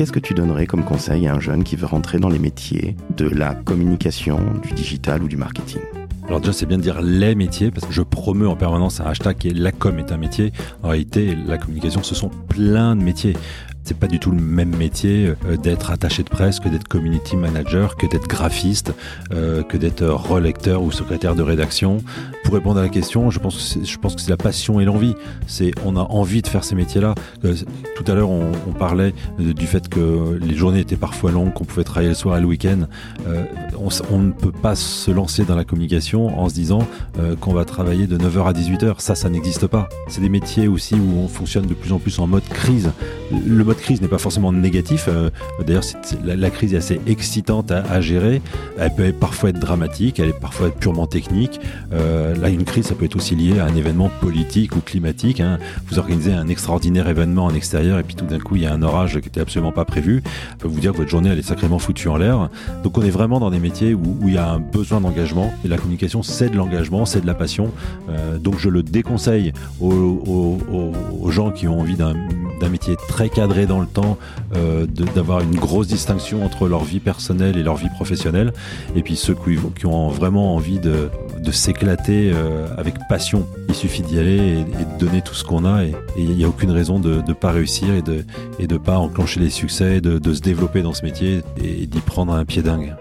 qu'est-ce que tu donnerais comme conseil à un jeune qui veut rentrer dans les métiers de la communication, du digital ou du marketing? Alors déjà, c'est bien de dire les métiers, parce que je promeux en permanence un hashtag qui la com est un métier. En réalité, la communication, ce sont plein de métiers c'est pas du tout le même métier euh, d'être attaché de presse que d'être community manager, que d'être graphiste, euh, que d'être relecteur ou secrétaire de rédaction. Pour répondre à la question, je pense que c'est la passion et l'envie. C'est on a envie de faire ces métiers-là. Euh, tout à l'heure, on, on, parlait du fait que les journées étaient parfois longues, qu'on pouvait travailler le soir et le week-end. On, ne peut pas se lancer dans la communication en se disant qu'on va travailler de 9h à 18h. Ça, ça n'existe pas. C'est des métiers aussi où on fonctionne de plus en plus en mode crise. Le mode crise n'est pas forcément négatif. Euh, d'ailleurs, la, crise est assez excitante à, gérer. Elle peut parfois être dramatique, elle est parfois purement technique. Euh, là, une crise, ça peut être aussi lié à un événement politique ou climatique. Hein. Vous organisez un extraordinaire événement en extérieur et puis tout d'un coup, il y a un orage qui était absolument pas prévu. Ça peut vous dire que votre journée, elle est sacrément foutue en l'air. Donc, on est vraiment dans des métiers où, il y a un besoin d'engagement et la communication, c'est de l'engagement, c'est de la passion. Euh, donc, je le déconseille aux, gens qui ont envie d'un métier très cadré dans le temps, euh, d'avoir une grosse distinction entre leur vie personnelle et leur vie professionnelle. Et puis ceux qui, qui ont vraiment envie de, s'éclater euh, avec passion. Il suffit d'y aller et, de donner tout ce qu'on a. Et il n'y a aucune raison de ne pas réussir et de de pas enclencher les succès, de se développer dans ce métier et d'y prendre un pied dingue.